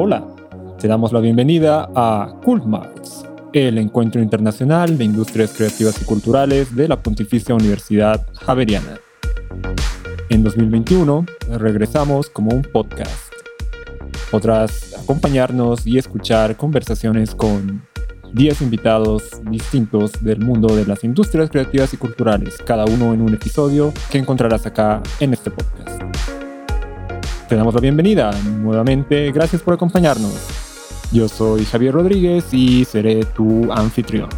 Hola, te damos la bienvenida a Marks, el encuentro internacional de industrias creativas y culturales de la Pontificia Universidad Javeriana. En 2021 regresamos como un podcast. Podrás acompañarnos y escuchar conversaciones con 10 invitados distintos del mundo de las industrias creativas y culturales, cada uno en un episodio que encontrarás acá en este podcast. Te damos la bienvenida nuevamente, gracias por acompañarnos. Yo soy Javier Rodríguez y seré tu anfitrión.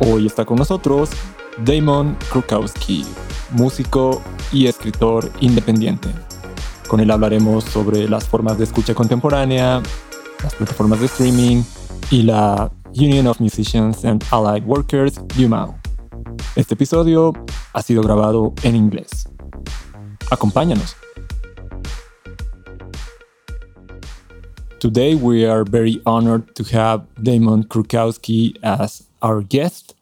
Hoy está con nosotros Damon Krukowski, músico y escritor independiente. Con él hablaremos sobre las formas de escucha contemporánea, las plataformas de streaming, y la Union of Musicians and Allied Workers, UMAO. Este episodio ha sido grabado en inglés. Acompáñanos. Today we are very honored to have Damon Krukowski as our guest.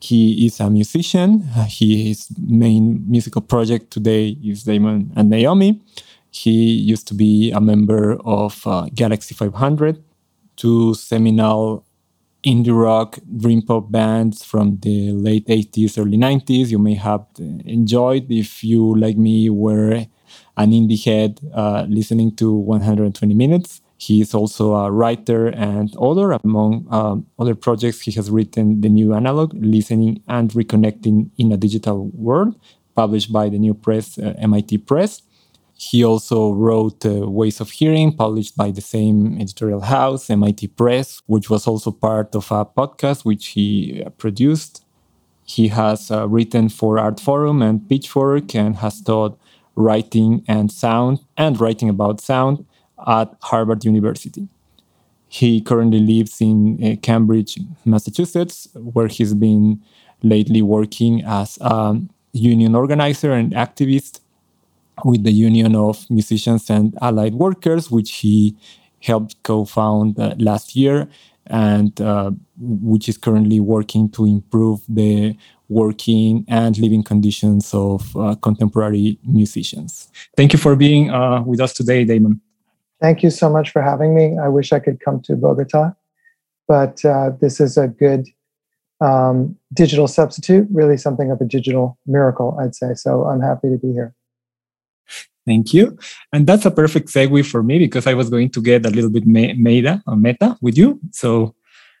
He is a musician. His main musical project today is Damon and Naomi. He used to be a member of uh, Galaxie 500 two seminal indie rock dream pop bands from the late 80s early 90s you may have enjoyed if you like me were an indie head uh, listening to 120 minutes he is also a writer and author among um, other projects. He has written the new analog listening and reconnecting in a digital world published by the new press uh, mit press. He also wrote uh, Ways of Hearing, published by the same editorial house, MIT Press, which was also part of a podcast which he uh, produced. He has uh, written for Artforum and Pitchfork and has taught writing and sound and writing about sound at Harvard University. He currently lives in uh, Cambridge, Massachusetts, where he's been lately working as a union organizer and activist with the Union of Musicians and Allied Workers, which he helped co-found uh, last year and uh, which is currently working to improve the working and living conditions of uh, contemporary musicians. Thank you for being uh, with us today, Damon. Thank you so much for having me. I wish I could come to Bogota, but uh, this is a good um, digital substitute, really something of a digital miracle, I'd say. So I'm happy to be here. Thank you. And that's a perfect segue for me because I was going to get a little bit me- meta meta with you. So,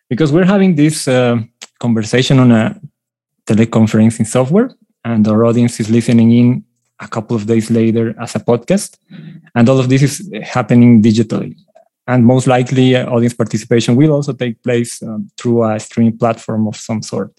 because we're having this uh, conversation on a teleconferencing software, and our audience is listening in a couple of days later as a podcast, and all of this is happening digitally. And most likely, uh, audience participation will also take place um, through a streaming platform of some sort.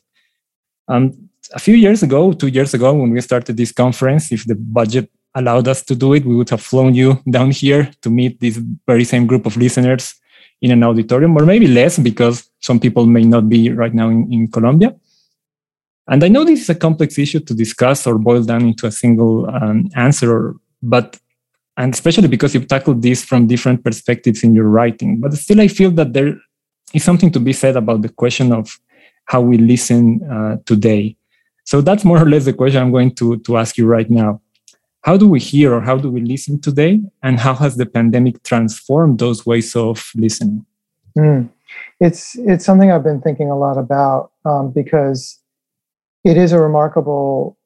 Um, a few years ago, two years ago, when we started this conference, if the budget allowed us to do it, we would have flown you down here to meet this very same group of listeners in an auditorium, or maybe less, because some people may not be right now in, in Colombia. And I know this is a complex issue to discuss or boil down into a single um, answer, but and especially because you've tackled this from different perspectives in your writing. But still, I feel that there is something to be said about the question of how we listen uh, today. So that's more or less the question I'm going to, to ask you right now how do we hear or how do we listen today and how has the pandemic transformed those ways of listening mm. it's it's something i've been thinking a lot about um, because it is a remarkable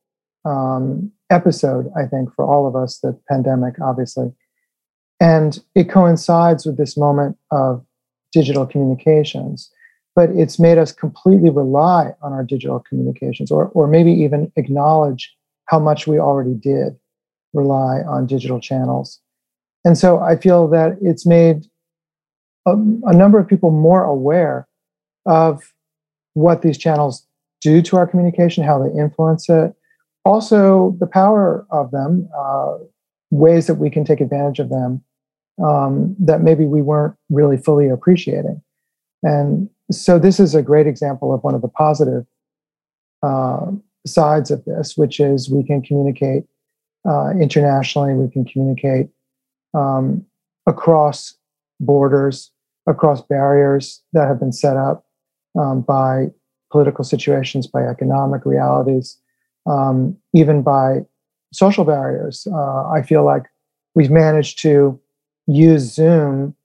um, episode i think for all of us the pandemic obviously and it coincides with this moment of digital communications but it's made us completely rely on our digital communications or, or maybe even acknowledge how much we already did rely on digital channels. And so I feel that it's made a, a, number of people more aware of what these channels do to our communication, how they influence it, also the power of them, uh, ways that we can take advantage of them um, that maybe we weren't really fully appreciating. And so this is a great example of one of the positive uh, sides of this, which is we can communicate uh, internationally. We can communicate um, across borders, across barriers that have been set up um, by political situations, by economic realities, um, even by social barriers. Uh, I feel like we've managed to use Zoom,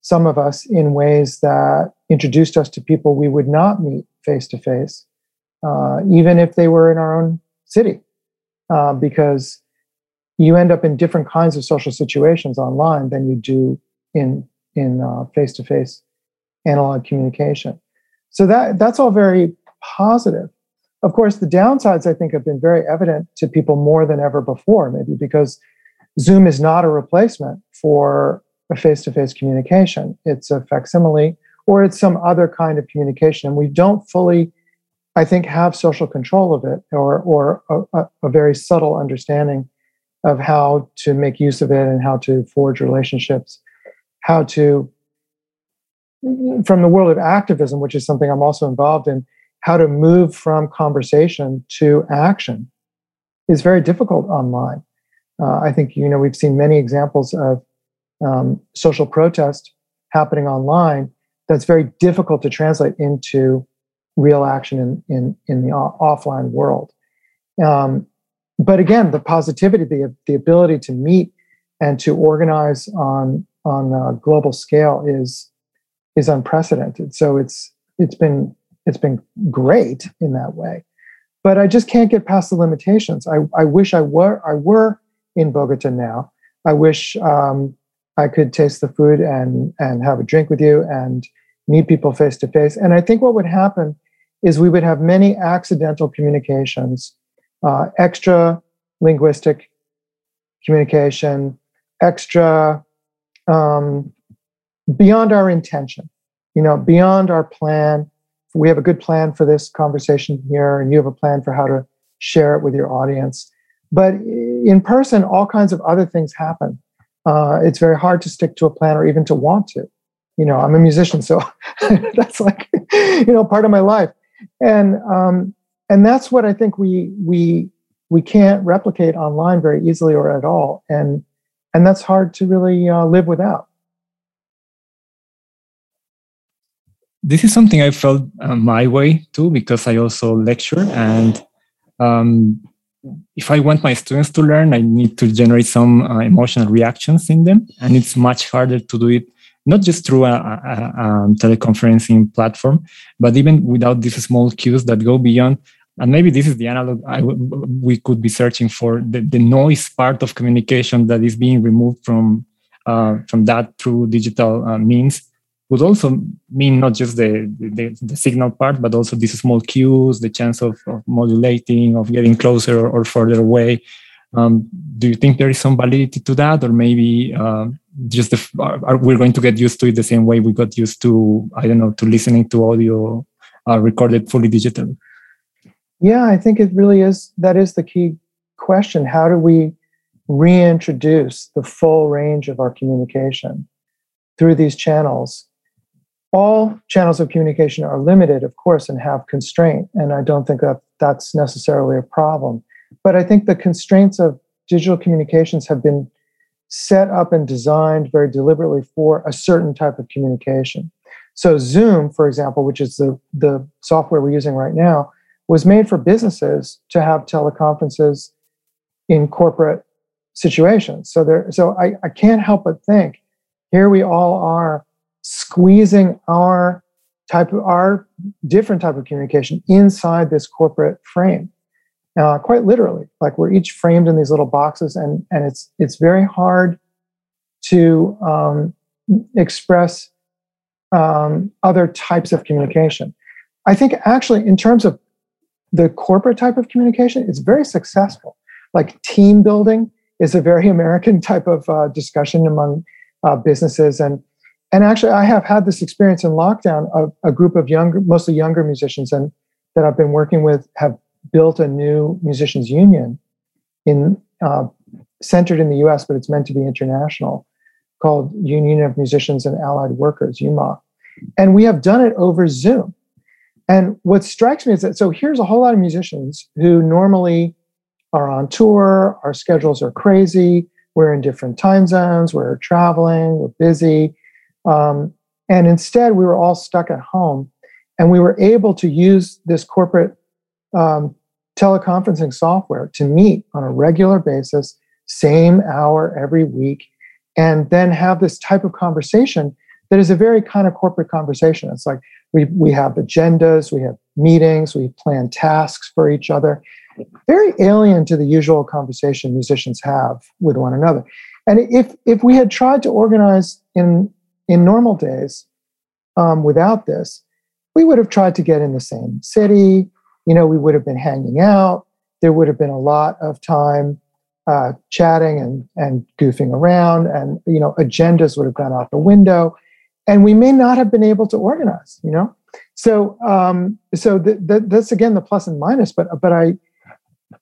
some of us, in ways that introduced us to people we would not meet face to face, even if they were in our own city, uh, because you end up in different kinds of social situations online than you do in in face to face analog communication. So that that's all very positive. Of course, the downsides I think have been very evident to people more than ever before, maybe because Zoom is not a replacement for a face to face communication. It's a facsimile or it's some other kind of communication. And we don't fully, I think, have social control of it or, or a, a very subtle understanding of how to make use of it and how to forge relationships, how to, from the world of activism, which is something I'm also involved in, how to move from conversation to action is very difficult online. Uh, I think you know we've seen many examples of um, social protest happening online that's very difficult to translate into real action in in, in the offline world. Um, but again, the positivity, the the ability to meet and to organize on on a global scale is is unprecedented. So it's it's been it's been great in that way. But I just can't get past the limitations. I, I wish I were I were in Bogota now. I wish um, I could taste the food and and have a drink with you and meet people face to face. And I think what would happen is we would have many accidental communications, uh, extra linguistic communication, extra um, beyond our intention, you know, beyond our plan. We have a good plan for this conversation here, and you have a plan for how to share it with your audience. But in person, all kinds of other things happen. Uh, it's very hard to stick to a plan or even to want to. You know, I'm a musician, so that's like, you know, part of my life, and um, and that's what I think we we we can't replicate online very easily or at all, and and that's hard to really uh, live without. This is something I felt uh, my way too because I also lecture and um, if I want my students to learn, I need to generate some uh, emotional reactions in them, and it's much harder to do it not just through a, a, a, teleconferencing platform, but even without these small cues that go beyond. And maybe this is the analog we could be searching for the, the noise part of communication that is being removed from uh, from that through digital uh, means would also mean not just the, the, the, signal part, but also these small cues, the chance of, of modulating, of getting closer or, further away. Um, do you think there is some validity to that, or maybe uh, just the, are, are, we're going to get used to it the same way we got used to, I don't know, to listening to audio uh, recorded fully digital? Yeah, I think it really is. That is the key question. How do we reintroduce the full range of our communication through these channels all channels of communication are limited, of course, and have constraint. And I don't think that that's necessarily a problem. But I think the constraints of digital communications have been set up and designed very deliberately for a certain type of communication. So Zoom, for example, which is the, the software we're using right now, was made for businesses to have teleconferences in corporate situations. So there, so I, I can't help but think here we all are squeezing our type of our different type of communication inside this corporate frame. Uh, quite literally like we're each framed in these little boxes and and it's it's very hard to um, express um, other types of communication. I think actually in terms of the corporate type of communication it's very successful. Like team building is a very american type of uh, discussion among uh, businesses and and actually, I have had this experience in lockdown. A, a group of younger, mostly younger musicians, and that I've been working with have built a new musicians union in uh, centered in the U.S., but it's meant to be international, called Union of Musicians and Allied Workers (UMA), and we have done it over Zoom. And what strikes me is that so here's a whole lot of musicians who normally are on tour. Our schedules are crazy. We're in different time zones. We're traveling. We're busy um, and instead, we were all stuck at home. And we were able to use this corporate um, teleconferencing software to meet on a regular basis, same hour every week, and then have this type of conversation that is a very kind of corporate conversation. It's like we, we have agendas, we have meetings, we plan tasks for each other. Very alien to the usual conversation musicians have with one another. And if if we had tried to organize in in normal days um, without this, we would have tried to get in the same city. You know, we would have been hanging out. There would have been a lot of time uh, chatting and and goofing around, and you know, agendas would have gone out the window, and we may not have been able to organize. You know, so um, so th- th- that's again the plus and minus. But but I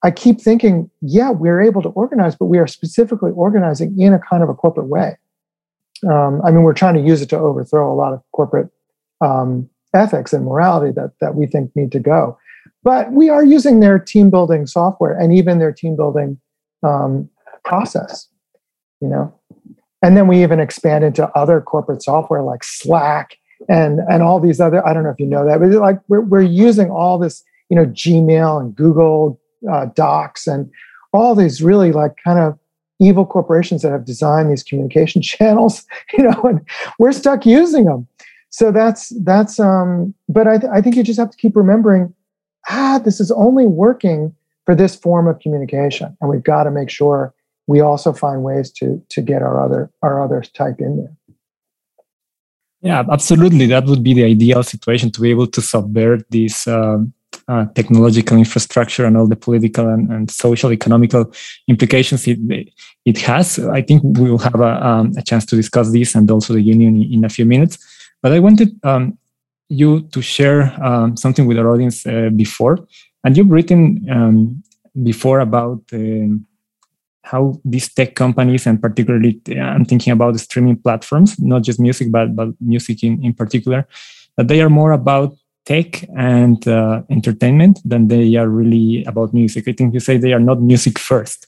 I keep thinking, yeah, we're able to organize, but we are specifically organizing in a kind of a corporate way. Um, I mean, we're trying to use it to overthrow a lot of corporate um, ethics and morality that that we think need to go. But we are using their team building software and even their team building um, process, you know. And then we even expand into other corporate software like Slack and and all these other. I don't know if you know that, but like we're we're using all this, you know, Gmail and Google uh, Docs and all these really like kind of evil corporations that have designed these communication channels, you know, and we're stuck using them. So that's that's. Um, but I, th- I think you just have to keep remembering, ah, this is only working for this form of communication, and we've got to make sure we also find ways to to get our other our other type in there. Yeah, absolutely. That would be the ideal situation to be able to subvert these um, uh, technological infrastructure and all the political and, and social economical implications it, it has. I think we will have a, um, a chance to discuss this and also the union in, a few minutes. But I wanted um, you to share um, something with our audience uh, before. And you've written um, before about uh, how these tech companies, and particularly I'm thinking about the streaming platforms, not just music, but, but music in, in particular, that they are more about tech and uh, entertainment than they are really about music. I think you say they are not music 1st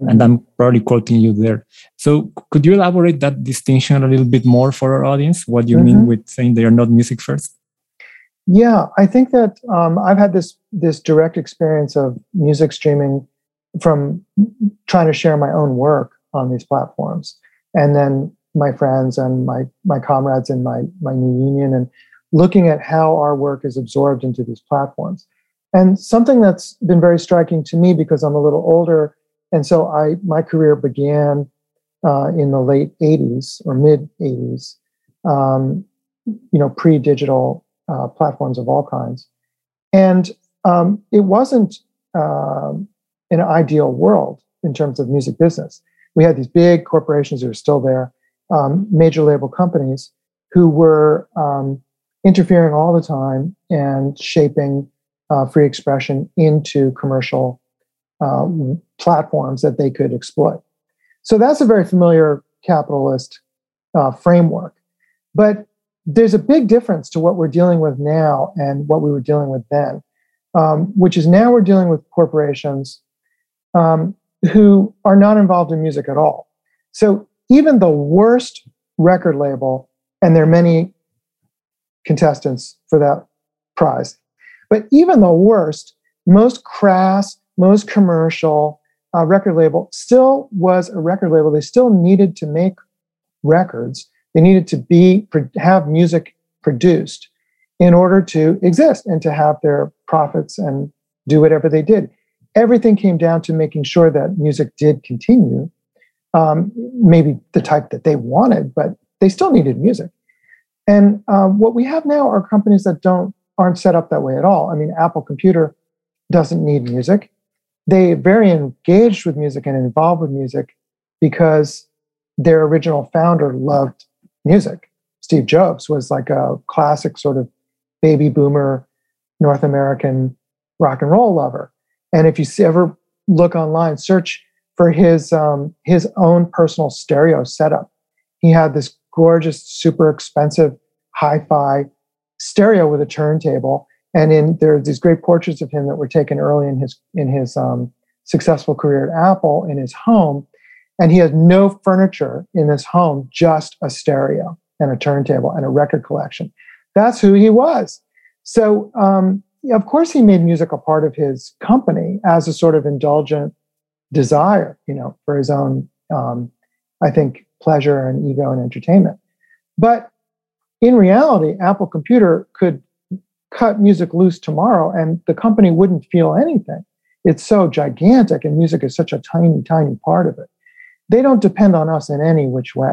mm-hmm. and I'm probably quoting you there. So could you elaborate that distinction a little bit more for our audience? What do you mm-hmm. mean with saying they are not music first? Yeah, I think that um, I've had this this direct experience of music streaming from trying to share my own work on these platforms, and then my friends and my my comrades in my my new union and looking at how our work is absorbed into these platforms. And something that's been very striking to me because I'm a little older, and so I my career began uh, in the late '80s or mid '80s, um, you know, pre-digital uh, platforms of all kinds, and um, it wasn't um, an ideal world in terms of music business. We had these big corporations who are still there, um, major label companies who were um, interfering all the time and shaping uh, free expression into commercial uh, platforms that they could exploit. So that's a very familiar capitalist uh, framework. But there's a big difference to what we're dealing with now and what we were dealing with then, um, which is now we're dealing with corporations um, who are not involved in music at all. So even the worst record label, and there are many contestants for that prize. But even the worst, most crass, most commercial uh, record label still was a record label. They still needed to make records. They needed to be have music produced in order to exist and to have their profits and do whatever they did. Everything came down to making sure that music did continue, um, maybe the type that they wanted, but they still needed music. And um, what we have now are companies that don't aren't set up that way at all. I mean, Apple Computer doesn't need music. They very engaged with music and involved with music because their original founder loved music. Steve Jobs was like a classic sort of baby boomer North American rock and roll lover. And if you ever look online, search for his um, his own personal stereo setup. He had this gorgeous, super expensive hi-fi stereo with a turntable. And in there are these great portraits of him that were taken early in his in his um, successful career at Apple in his home. And he has no furniture in his home, just a stereo and a turntable and a record collection. That's who he was. So, um, of course, he made music a part of his company as a sort of indulgent desire, you know, for his own, um, I think, pleasure and ego and entertainment. But in reality, Apple Computer could cut music loose tomorrow and the company wouldn't feel anything. It's so gigantic and music is such a tiny, tiny part of it. They don't depend on us in any which way.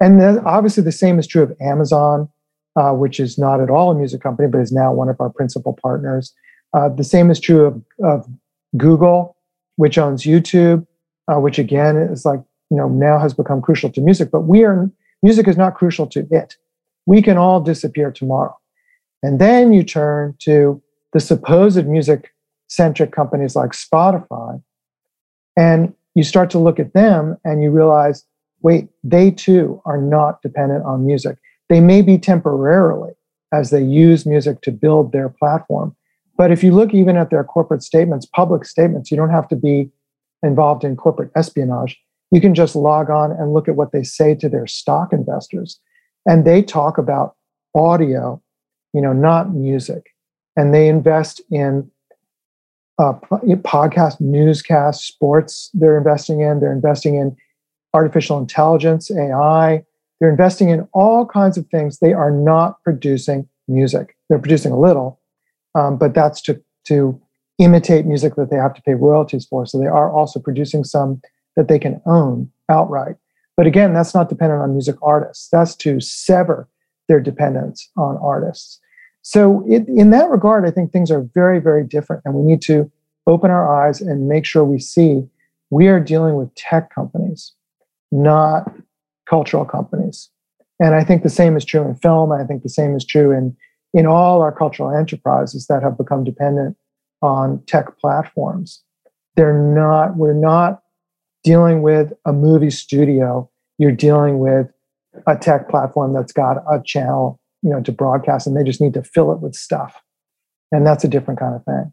And then obviously, the same is true of Amazon, uh, which is not at all a music company, but is now one of our principal partners. Uh, the same is true of, of Google, which owns YouTube, uh, which again is like, you know, now has become crucial to music, but we are, music is not crucial to it. We can all disappear tomorrow. And then you turn to the supposed music centric companies like Spotify, and you start to look at them and you realize wait, they too are not dependent on music. They may be temporarily as they use music to build their platform. But if you look even at their corporate statements, public statements, you don't have to be involved in corporate espionage. You can just log on and look at what they say to their stock investors. And they talk about audio, you know, not music. And they invest in uh, podcast, newscasts, sports. They're investing in. They're investing in artificial intelligence, AI. They're investing in all kinds of things. They are not producing music. They're producing a little, um, but that's to, to imitate music that they have to pay royalties for. So they are also producing some that they can own outright. But again, that's not dependent on music artists. That's to sever their dependence on artists. So, it, in that regard, I think things are very, very different. And we need to open our eyes and make sure we see we are dealing with tech companies not cultural companies. And I think the same is true in film. I think the same is true in, in all our cultural enterprises that have become dependent on tech platforms. They're not, we're not dealing with a movie studio. You're dealing with a tech platform that's got a channel, you know, to broadcast, and they just need to fill it with stuff. And that's a different kind of thing.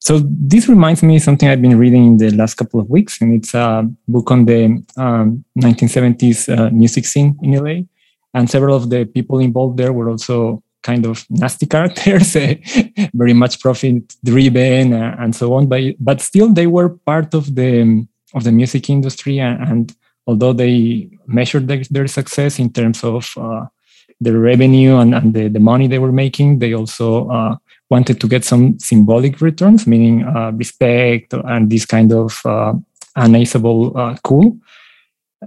So this reminds me of something I've been reading in the last couple of weeks, and it's a book on the um, 1970s uh, music scene in LA. And several of the people involved there were also kind of nasty characters, eh, very much profit driven uh, and so on. But but still, they were part of the of the music industry, and, and although they measured their, their, success in terms of uh, the revenue and, and the, the money they were making, they also uh, wanted to get some symbolic returns, meaning uh, respect and this kind of uh, uh, cool.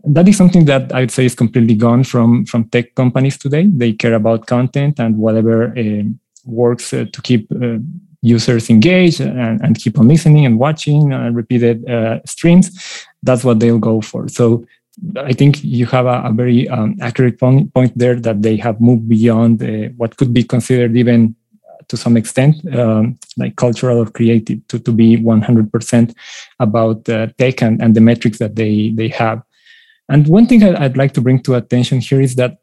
That is something that I would say is completely gone from, from tech companies today. They care about content and whatever uh, works uh, to keep uh, users engaged and, and, keep on listening and watching repeated streams. That's what they'll go for. So I think you have a, a very um, accurate point, point, there that they have moved beyond what could be considered even to some extent, um, like cultural or creative, to, to be 100% about uh, tech and, and the metrics that they, they have. And one thing I'd like to bring to attention here is that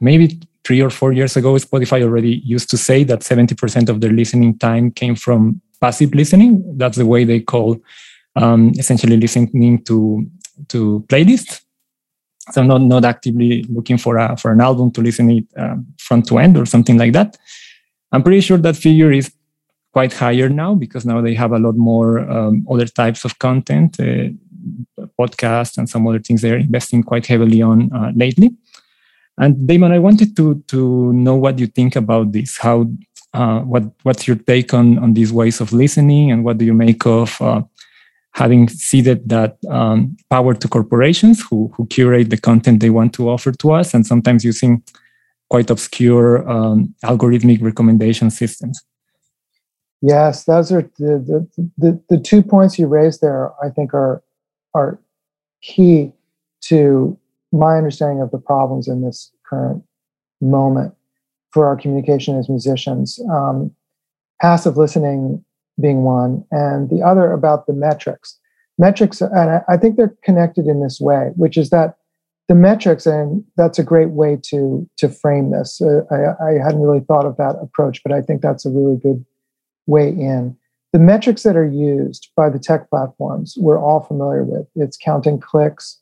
maybe three or four years ago, Spotify already used to say that 70% of their listening time came from passive listening. That's the way they call um, essentially listening to, to playlists. So not, not actively looking for a, for an album to listen it uh, front to end or something like that. I'm pretty sure that figure is quite higher now because now they have a lot more um, other types of content, uh, podcasts and some other things they're investing quite heavily on uh, lately. And Damon, I wanted to to know what you think about this. How uh, what what's your take on on these ways of listening, and what do you make of uh, having ceded that um, power to corporations who who curate the content they want to offer to us, and sometimes using quite obscure um, algorithmic recommendation systems. Yes, those are the, the, the, the two points you raised there, I think, are, are key to my understanding of the problems in this current moment for our communication as musicians. Um, passive listening being one, and the other about the metrics. Metrics, and I, think they're connected in this way, which is that the metrics, and that's a great way to to frame this. Uh, I, I hadn't really thought of that approach, but I think that's a really good way in. The metrics that are used by the tech platforms, we're all familiar with. It's counting clicks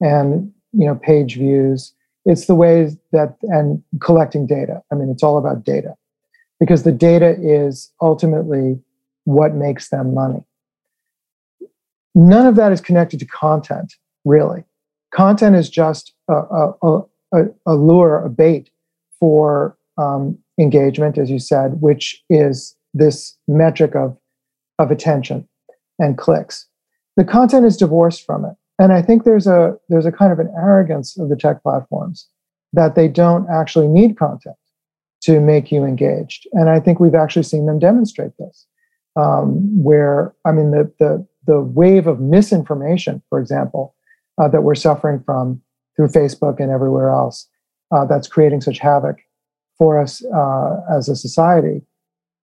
and you know page views. It's the ways that and collecting data. I mean, it's all about data because the data is ultimately what makes them money. None of that is connected to content really. Content is just a, a, a, a lure, a bait for um, engagement, as you said, which is this metric of, of attention and clicks. The content is divorced from it. And I think there's a there's a kind of an arrogance of the tech platforms that they don't actually need content to make you engaged. And I think we've actually seen them demonstrate this. Um, where I mean the the the wave of misinformation, for example, uh, that we're suffering from through Facebook and everywhere else, uh, that's creating such havoc for us uh, as a society.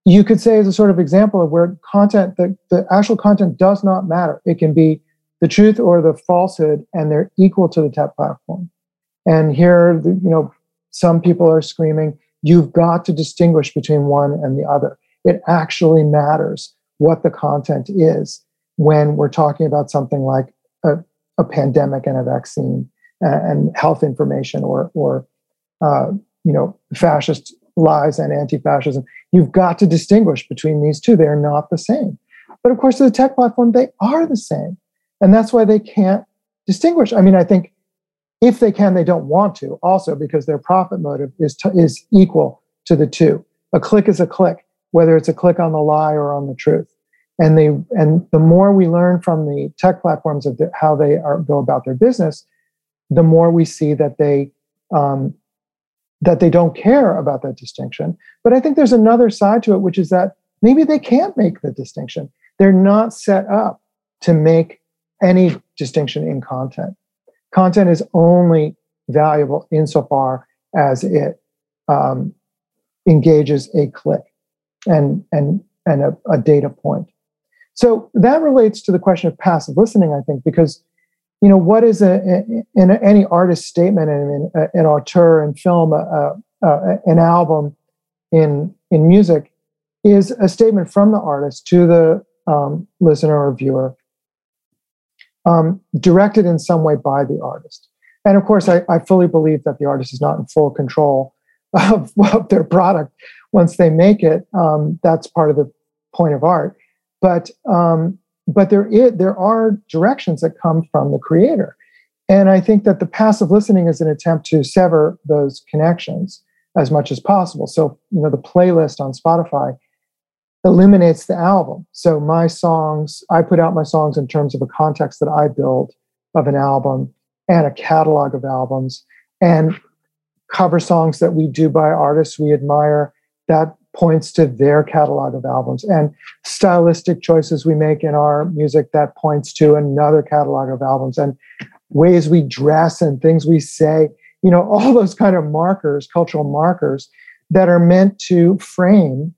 You could say as a sort of example of where content, the, the actual content does not matter. It can be the truth or the falsehood, and they're equal to the tech platform. And here, you know, some people are screaming, you've got to distinguish between one and the other. It actually matters what the content is when we're talking about something like a, a pandemic and a vaccine and health information or, or uh, you know, fascist lies and anti-fascism. You've got to distinguish between these two. They're not the same. But of course, the tech platform, they are the same. And that's why they can't distinguish. I mean, I think if they can, they don't want to also because their profit motive is, to, is equal to the two. A click is a click, whether it's a click on the lie or on the truth. And they and the more we learn from the tech platforms of the, how they are, go about their business, the more we see that they um, that they don't care about that distinction. But I think there's another side to it, which is that maybe they can't make the distinction. They're not set up to make any distinction in content. Content is only valuable insofar as it um, engages a click and and and a, a data point. So that relates to the question of passive listening, I think, because you know what is a, in any artist statement in an auteur in film a, a, an album in in music is a statement from the artist to the um, listener or viewer um, directed in some way by the artist. And of course I, I, fully believe that the artist is not in full control of, of their product. Once they make it um, that's part of the point of art. But um, but there is, there are directions that come from the creator. And I think that the passive listening is an attempt to sever those connections as much as possible. So, you know, the playlist on Spotify eliminates the album. So my songs, I put out my songs in terms of a context that I build of an album and a catalog of albums and cover songs that we do by artists we admire that points to their catalog of albums. And stylistic choices we make in our music that points to another catalog of albums. And ways we dress and things we say you know all those kind of markers cultural markers that are meant to frame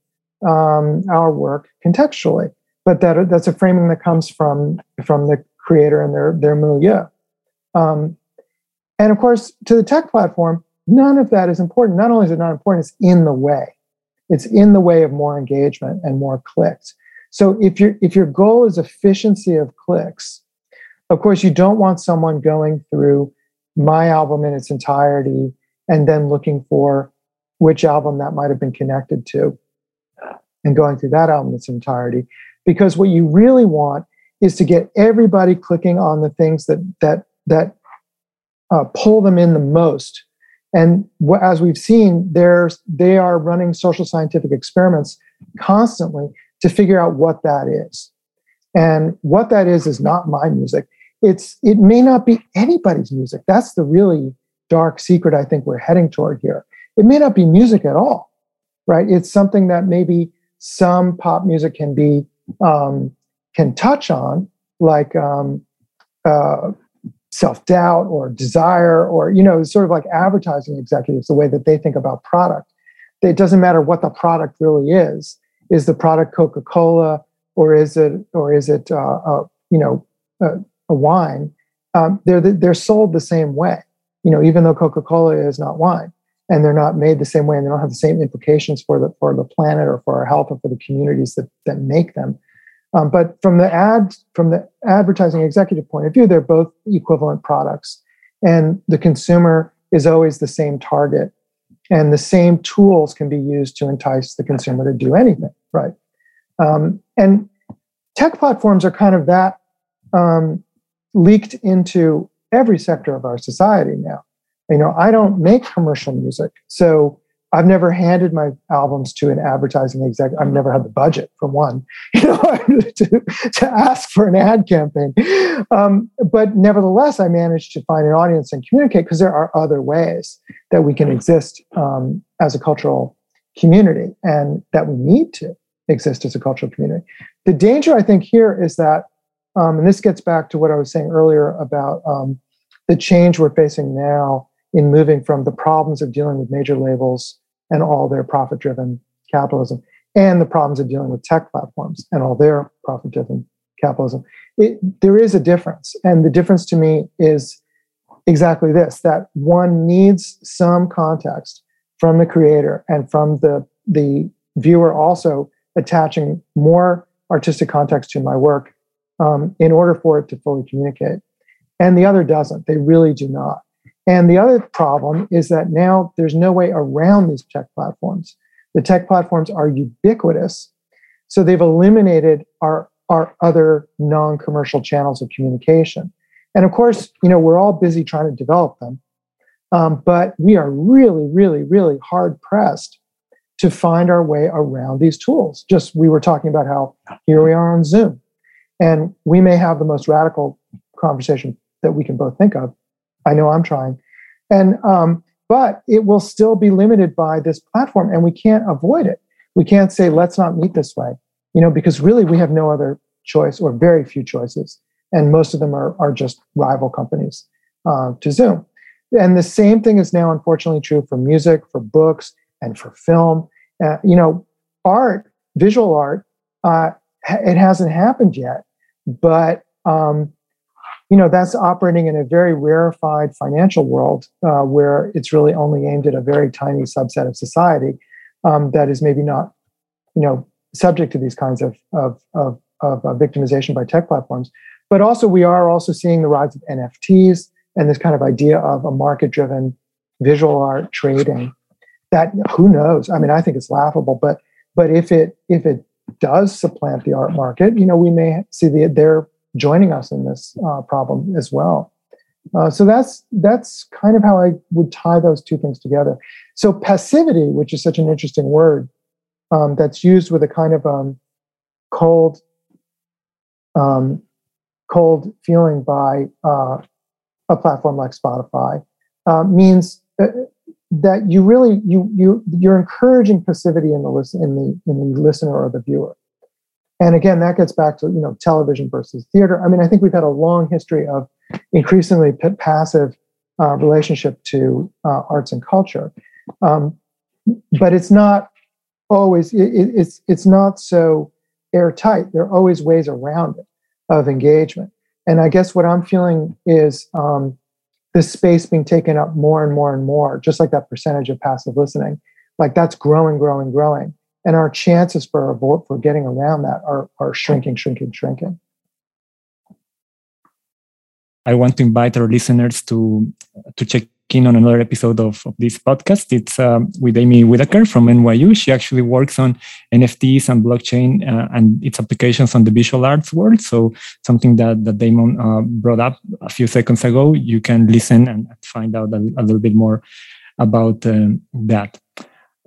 um, our work contextually but that that's a framing that comes from from the creator and their their milieu. Um, and of course to the tech platform none of that is important. Not only is it not important it's in the way it's in the way of more engagement and more clicks. So if your if your goal is efficiency of clicks, of course you don't want someone going through my album in its entirety and then looking for which album that might have been connected to and going through that album in its entirety because what you really want is to get everybody clicking on the things that that that uh, pull them in the most and as we've seen, there's, they are running social scientific experiments constantly to figure out what that is. And what that is is not my music. It's it may not be anybody's music. That's the really dark secret I think we're heading toward here. It may not be music at all, right? It's something that maybe some pop music can be um, can touch on, like um, uh, self-doubt or desire or you know sort of like advertising executives the way that they think about product. It doesn't matter what the product really is. Is the product coca-cola or is it or is it uh, uh, you know uh, a wine? Um, they're they're sold the same way you know even though coca-cola is not wine. And they're not made the same way and they don't have the same implications for the for the planet or for our health or for the communities that that make them um, but from the ad from the advertising executive point of view, they're both equivalent products, and the consumer is always the same target, and the same tools can be used to entice the consumer to do anything. Right, um, and tech platforms are kind of that um, leaked into every sector of our society now. You know, I don't make commercial music, so I've never handed my albums to an advertising exec. I've never had the budget for one, you know, to, to ask for an ad campaign. Um, but nevertheless, I managed to find an audience and communicate because there are other ways that we can exist um, as a cultural community and that we need to exist as a cultural community. The danger, I think, here is that, um, and this gets back to what I was saying earlier about um, the change we're facing now in moving from the problems of dealing with major labels and all their profit driven capitalism and the problems of dealing with tech platforms and all their profit driven capitalism. It, there is a difference. And the difference to me is exactly this that one needs some context from the creator and from the, the viewer also attaching more artistic context to my work um, in order for it to fully communicate. And the other doesn't. They really do not. And the other problem is that now there's no way around these tech platforms. The tech platforms are ubiquitous. So they've eliminated our, our other non commercial channels of communication. And of course, you know, we're all busy trying to develop them. Um, but we are really, really, really hard pressed to find our way around these tools. Just we were talking about how here we are on Zoom, and we may have the most radical conversation that we can both think of I know I'm trying. And um, but it will still be limited by this platform, and we can't avoid it. We can't say let's not meet this way, you know, because really we have no other choice or very few choices, and most of them are are just rival companies uh, to Zoom. And the same thing is now unfortunately true for music, for books, and for film. Uh, you know, art, visual art, uh, it hasn't happened yet, but um, you know that's operating in a very rarefied financial world uh, where it's really only aimed at a very tiny subset of society um, that is maybe not you know subject to these kinds of of, of, of uh, victimization by tech platforms. But also we are also seeing the rise of nfts and this kind of idea of a market driven visual art trading that who knows? I mean i think it's laughable but but if it if it does supplant the art market you know we may see the their joining us in this uh, problem as well. Uh, so that's that's kind of how I would tie those two things together. So passivity, which is such an interesting word, um, that's used with a kind of um, cold, um, cold feeling by uh, a platform like Spotify, uh, means uh, that you really you you you're encouraging passivity in the listen in the in the listener or the viewer. And again, that gets back to you know television versus theater. I mean, I think we've had a long history of increasingly p- passive uh, relationship to uh, arts and culture, um, but it's not always. It, it's it's not so airtight. There are always ways around it of engagement. And I guess what I'm feeling is um, this space being taken up more and more and more, just like that percentage of passive listening. Like that's growing, growing, growing and our chances for for getting around that are are shrinking, shrinking, shrinking. I want to invite our listeners to to check in on another episode of, of this podcast. It's um, with Amy Whitaker from NYU. She actually works on NFTs and blockchain uh, and its applications on the visual arts world. So something that, that Damon uh, brought up a few seconds ago. You can listen and find out a, a little bit more about uh, that.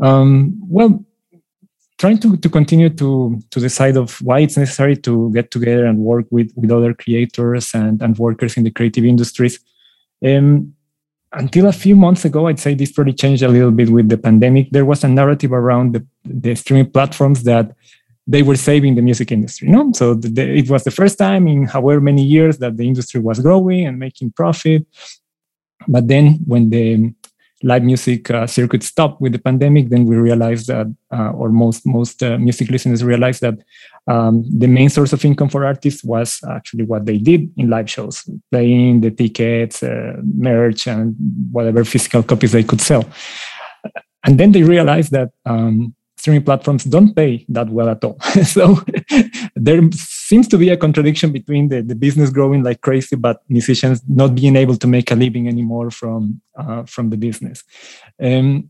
Um, well, trying to, to continue to to decide of why it's necessary to get together and work with with other creators and and workers in the creative industries. Um, until a few months ago i'd say this probably changed a little bit with the pandemic. There was a narrative around the, the streaming platforms that they were saving the music industry no? So the, it was the first time in however many years that the industry was growing and making profit. But then when the live music uh, circuit stopped with the pandemic, then we realized that, uh, or most most uh, music listeners realized that um, the main source of income for artists was actually what they did in live shows, playing the tickets, uh, merch, and whatever physical copies they could sell. And then they realized that um, streaming platforms don't pay that well at all. so there seems to be a contradiction between the, the business growing like crazy, but musicians not being able to make a living anymore from uh, from the business. Um,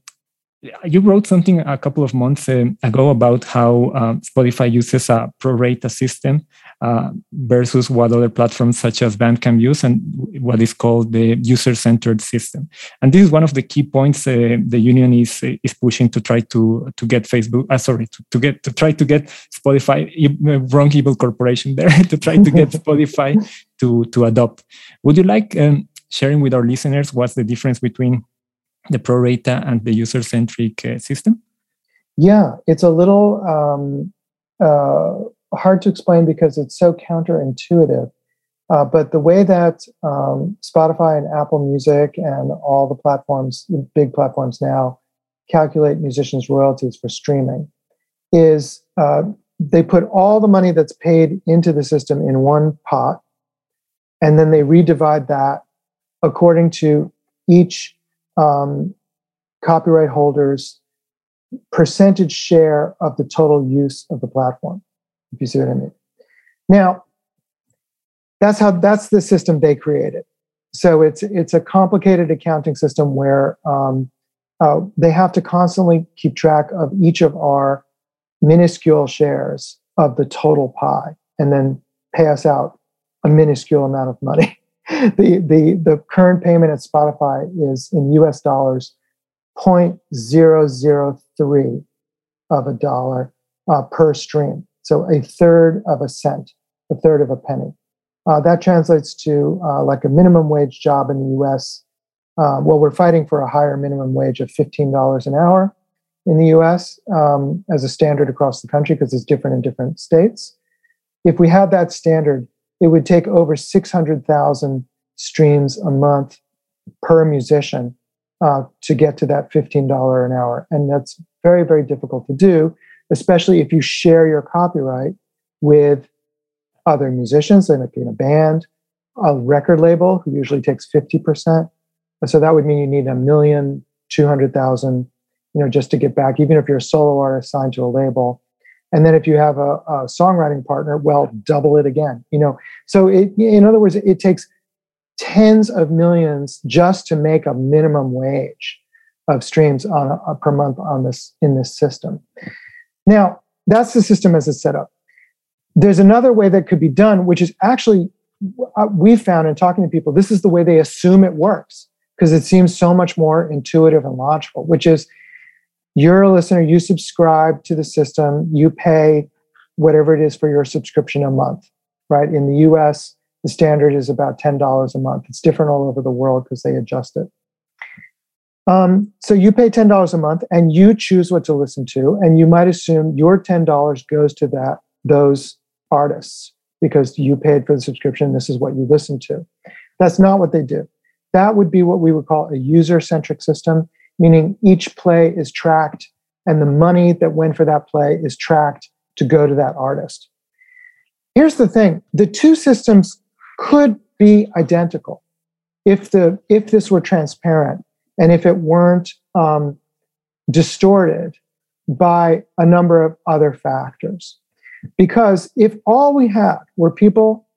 you wrote something a couple of months uh, ago about how uh, Spotify uses a pro rata system uh, versus what other platforms such as Bandcamp use and what is called the user-centered system. And this is one of the key points uh, the union is is pushing to try to to get Facebook. Uh, sorry, to, to get to try to get Spotify. Uh, wrong evil corporation there to try to get Spotify to to adopt. Would you like um, sharing with our listeners what's the difference between the pro rata and the user-centric uh, system? Yeah, it's a little. Um, uh, hard to explain because it's so counterintuitive. Uh, but the way that um, Spotify and Apple Music and all the platforms, big platforms now, calculate musicians' royalties for streaming is uh, they put all the money that's paid into the system in one pot, and then they redivide that according to each um, copyright holder's percentage share of the total use of the platform if you see what I mean. Now, that's how that's the system they created. So it's it's a complicated accounting system where um, uh, they have to constantly keep track of each of our minuscule shares of the total pie, and then pay us out a minuscule amount of money. the the the current payment at Spotify is in U.S. dollars, 0.003 of a dollar uh, per stream. So a third of a cent, a third of a penny. Uh, that translates to uh, like a minimum wage job in the US. Uh, well, we're fighting for a higher minimum wage of $15 an hour in the US um, as a standard across the country because it's different in different states. If we had that standard, it would take over 600,000 streams a month per musician uh, to get to that $15 an hour. And that's very, very difficult to do especially if you share your copyright with other musicians, they might be in a band, a record label who usually takes 50%. So that would mean you need a million, 200,000, you know, just to get back, even if you're a solo artist signed to a label. And then if you have a, a songwriting partner, well, double it again, you know. So it, in other words, it takes tens of millions just to make a minimum wage of streams on a, a per month on this in this system. Now, that's the system as it's set up. There's another way that could be done, which is actually, uh, we found in talking to people, this is the way they assume it works because it seems so much more intuitive and logical, which is you're a listener, you subscribe to the system, you pay whatever it is for your subscription a month, right? In the US, the standard is about $10 a month. It's different all over the world because they adjust it. Um, so you pay ten dollars a month, and you choose what to listen to, and you might assume your ten dollars goes to that those artists because you paid for the subscription. This is what you listen to. That's not what they do. That would be what we would call a user-centric system, meaning each play is tracked, and the money that went for that play is tracked to go to that artist. Here's the thing: the two systems could be identical if the if this were transparent and if it weren't um, distorted by a number of other factors. Because if all we had were people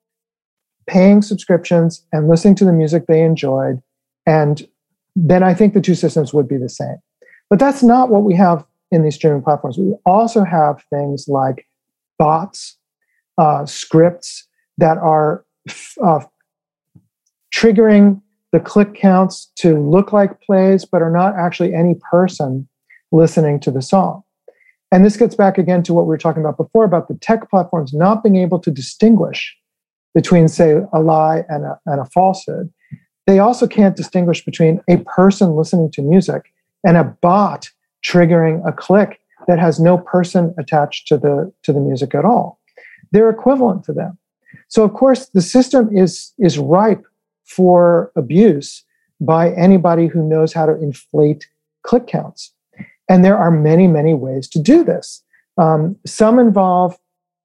paying subscriptions and listening to the music they enjoyed, and then I think the two systems would be the same. But that's not what we have in these streaming platforms. We also have things like bots, uh, scripts that are uh, triggering the click counts to look like plays, but are not actually any person listening to the song. And this gets back again to what we were talking about before about the tech platforms not being able to distinguish between, say, a lie and a, and a falsehood. They also can't distinguish between a person listening to music and a bot triggering a click that has no person attached to the, to the music at all. They're equivalent to them. So, of course, the system is, is ripe for abuse by anybody who knows how to inflate click counts. And there are many, many ways to do this. Um, some involve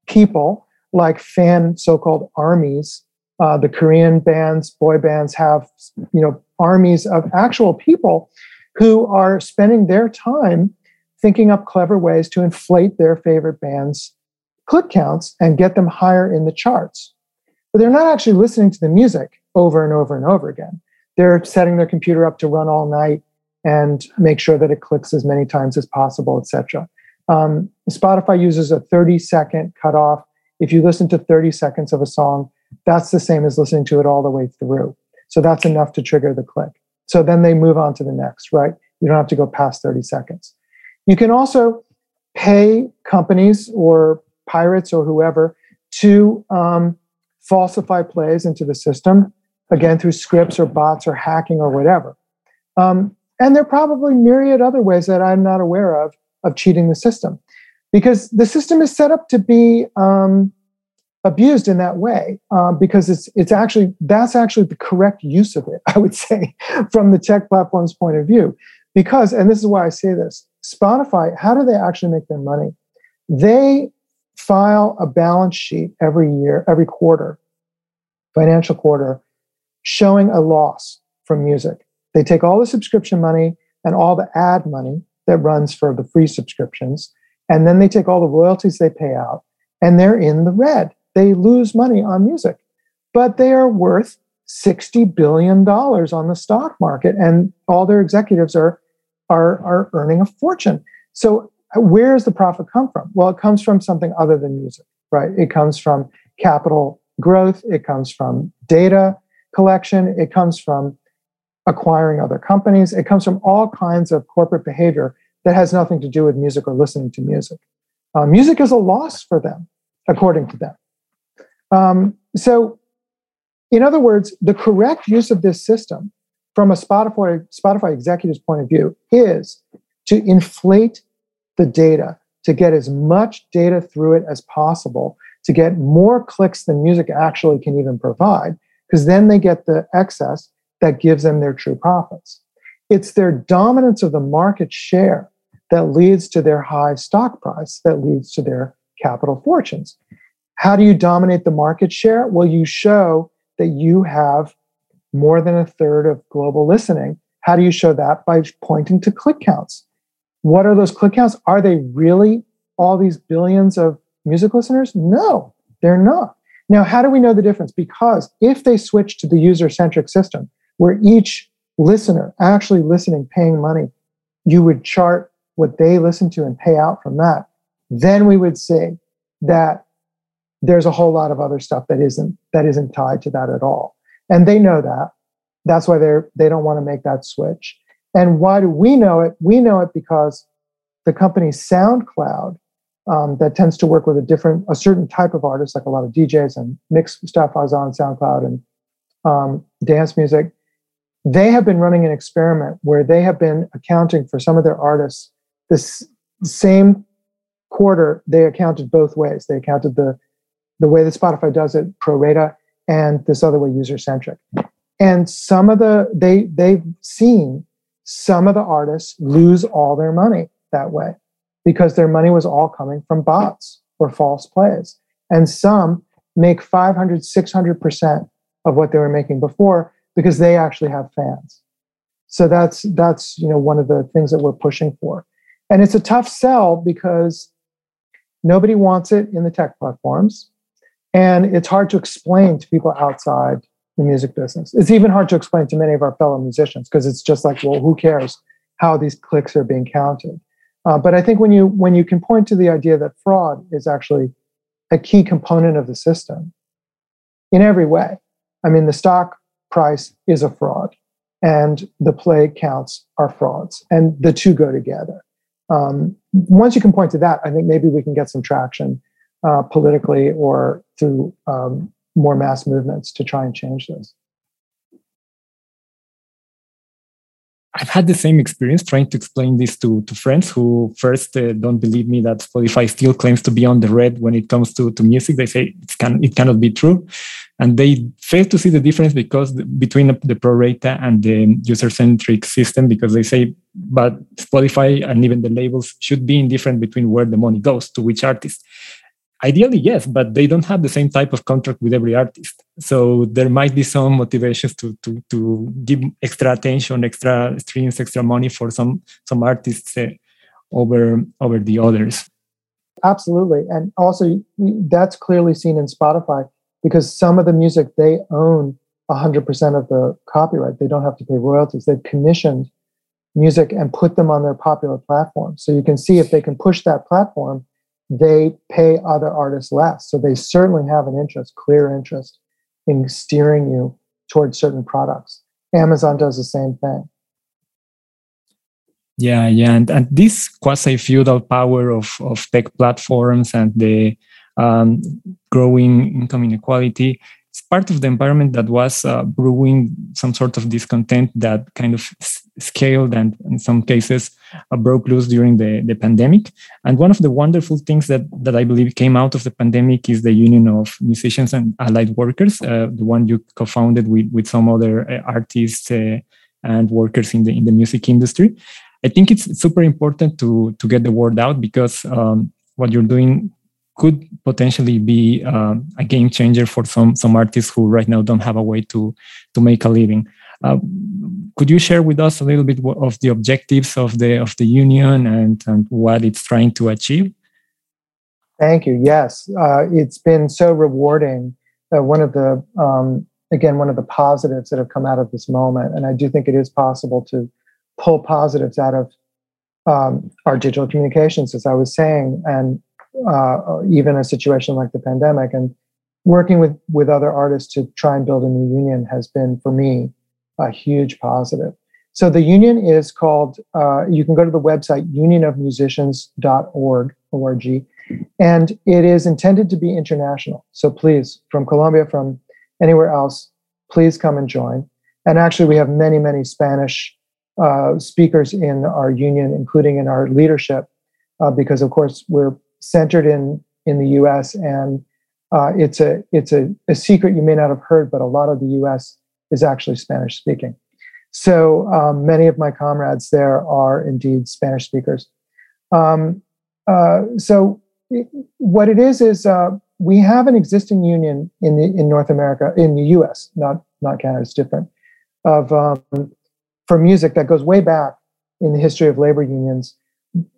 people like fan so-called armies. Uh, the Korean bands, boy bands have, you know, armies of actual people who are spending their time thinking up clever ways to inflate their favorite bands' click counts and get them higher in the charts. But they're not actually listening to the music over and over and over again. They're setting their computer up to run all night and make sure that it clicks as many times as possible, etc. Um, Spotify uses a 30 second cutoff if you listen to 30 seconds of a song, that's the same as listening to it all the way through. So that's enough to trigger the click. So then they move on to the next, right? You don't have to go past 30 seconds. You can also pay companies or pirates or whoever to um, falsify plays into the system, again, through scripts or bots or hacking or whatever. Um, and there are probably myriad other ways that I'm not aware of of cheating the system. Because the system is set up to be um, abused in that way um, because it's it's actually that's actually the correct use of it i would say from the tech platform's point of view. Because and this is why i say this spotify how do they actually make their money? They file a balance sheet every year every quarter financial quarter showing a loss from music they take all the subscription money and all the ad money that runs for the free subscriptions and then they take all the royalties they pay out and they're in the red they lose money on music, but they are worth $60 billion on the stock market, and all their executives are, are, are earning a fortune. So, uh, where does the profit come from? Well, it comes from something other than music, right? It comes from capital growth, it comes from data collection, it comes from acquiring other companies, it comes from all kinds of corporate behavior that has nothing to do with music or listening to music. Uh, music is a loss for them, according to them. Um, so, in other words, the correct use of this system from a Spotify, Spotify executive's point of view is to inflate the data, to get as much data through it as possible, to get more clicks than music actually can even provide, because then they get the excess that gives them their true profits. It's their dominance of the market share that leads to their high stock price, that leads to their capital fortunes. How do you dominate the market share? Well, you show that you have more than a third of global listening. How do you show that? By pointing to click counts. What are those click counts? Are they really all these billions of music listeners? No, they're not. Now, how do we know the difference? Because if they switch to the user centric system where each listener actually listening, paying money, you would chart what they listen to and pay out from that, then we would see that there's a whole lot of other stuff that isn't that isn't tied to that at all. And they know that. That's why they're they don't want to make that switch. And why do we know it? We know it because the company soundcloud um, that tends to work with a different a certain type of artist like a lot of djs and mixed stuff is on soundcloud and um, dance music. They have been running an experiment where they have been accounting for some of their artists this same quarter they accounted both ways. They accounted the the way that Spotify does it, pro rata, and this other way, user centric. And some of the they they've seen some of the artists lose all their money that way because their money was all coming from bots or false plays. And some make 500, 600% of what they were making before because they actually have fans. So that's that's you know one of the things that we're pushing for. And it's a tough sell because nobody wants it in the tech platforms. And it's hard to explain to people outside the music business. It's even hard to explain to many of our fellow musicians because it's just like, well, who cares how these clicks are being counted? Uh, but I think when you when you can point to the idea that fraud is actually a key component of the system in every way. I mean, the stock price is a fraud, and the play counts are frauds, and the two go together. Um, once you can point to that, I think maybe we can get some traction uh, politically or through um, more mass movements to try and change this. I've had the same experience trying to explain this to, to friends who first uh, don't believe me that Spotify still claims to be on the red when it comes to, to music. They say it, can, it cannot be true. And they fail to see the difference because the, between the, the pro rata and the user centric system, because they say, but Spotify and even the labels should be indifferent between where the money goes to which artist. Ideally, yes, but they don't have the same type of contract with every artist. So there might be some motivations to to to give extra attention, extra streams, extra money for some some artists uh, over over the others. Absolutely, and also that's clearly seen in Spotify because some of the music they own 100% of the copyright. They don't have to pay royalties. They've commissioned music and put them on their popular platform. So you can see if they can push that platform they pay other artists less. So they certainly have an interest, clear interest, in steering you towards certain products. Amazon does the same thing. Yeah, yeah, and, and this quasi-feudal power of, of tech platforms and the um, growing income inequality it's part of the environment that was uh, brewing some sort of discontent that kind of scaled and in some cases uh, broke loose during the, the pandemic. And one of the wonderful things that, that I believe came out of the pandemic is the Union of Musicians and Allied Workers, uh, the one you co-founded with, with some other uh, artists uh, and workers in the in the music industry. I think it's super important to to get the word out because um, what you're doing could potentially be uh, a game changer for some some artists who right now don't have a way to to make a living. Uh, could you share with us a little bit of the objectives of the of the union and, and what it's trying to achieve? Thank you. Yes, uh, it's been so rewarding. Uh, one of the um, again one of the positives that have come out of this moment, and I do think it is possible to pull positives out of um, our digital communications, as I was saying, and uh, even a situation like the pandemic. And working with with other artists to try and build a new union has been for me a huge positive. So the union is called. Uh, you can go to the website unionofmusicians.org org, and it is intended to be international. So please, from Colombia, from anywhere else, please come and join. And actually, we have many, many Spanish uh, speakers in our union, including in our leadership, uh, because of course we're centered in in the U.S. and uh, it's a it's a, a, secret you may not have heard, but a lot of the U.S. is actually Spanish speaking. So um, many of my comrades there are indeed Spanish speakers. Um, uh, so it, what it is is uh, we have an existing union in the in North America in the U.S. not not Canada. It's different of um, for music that goes way back in the history of labor unions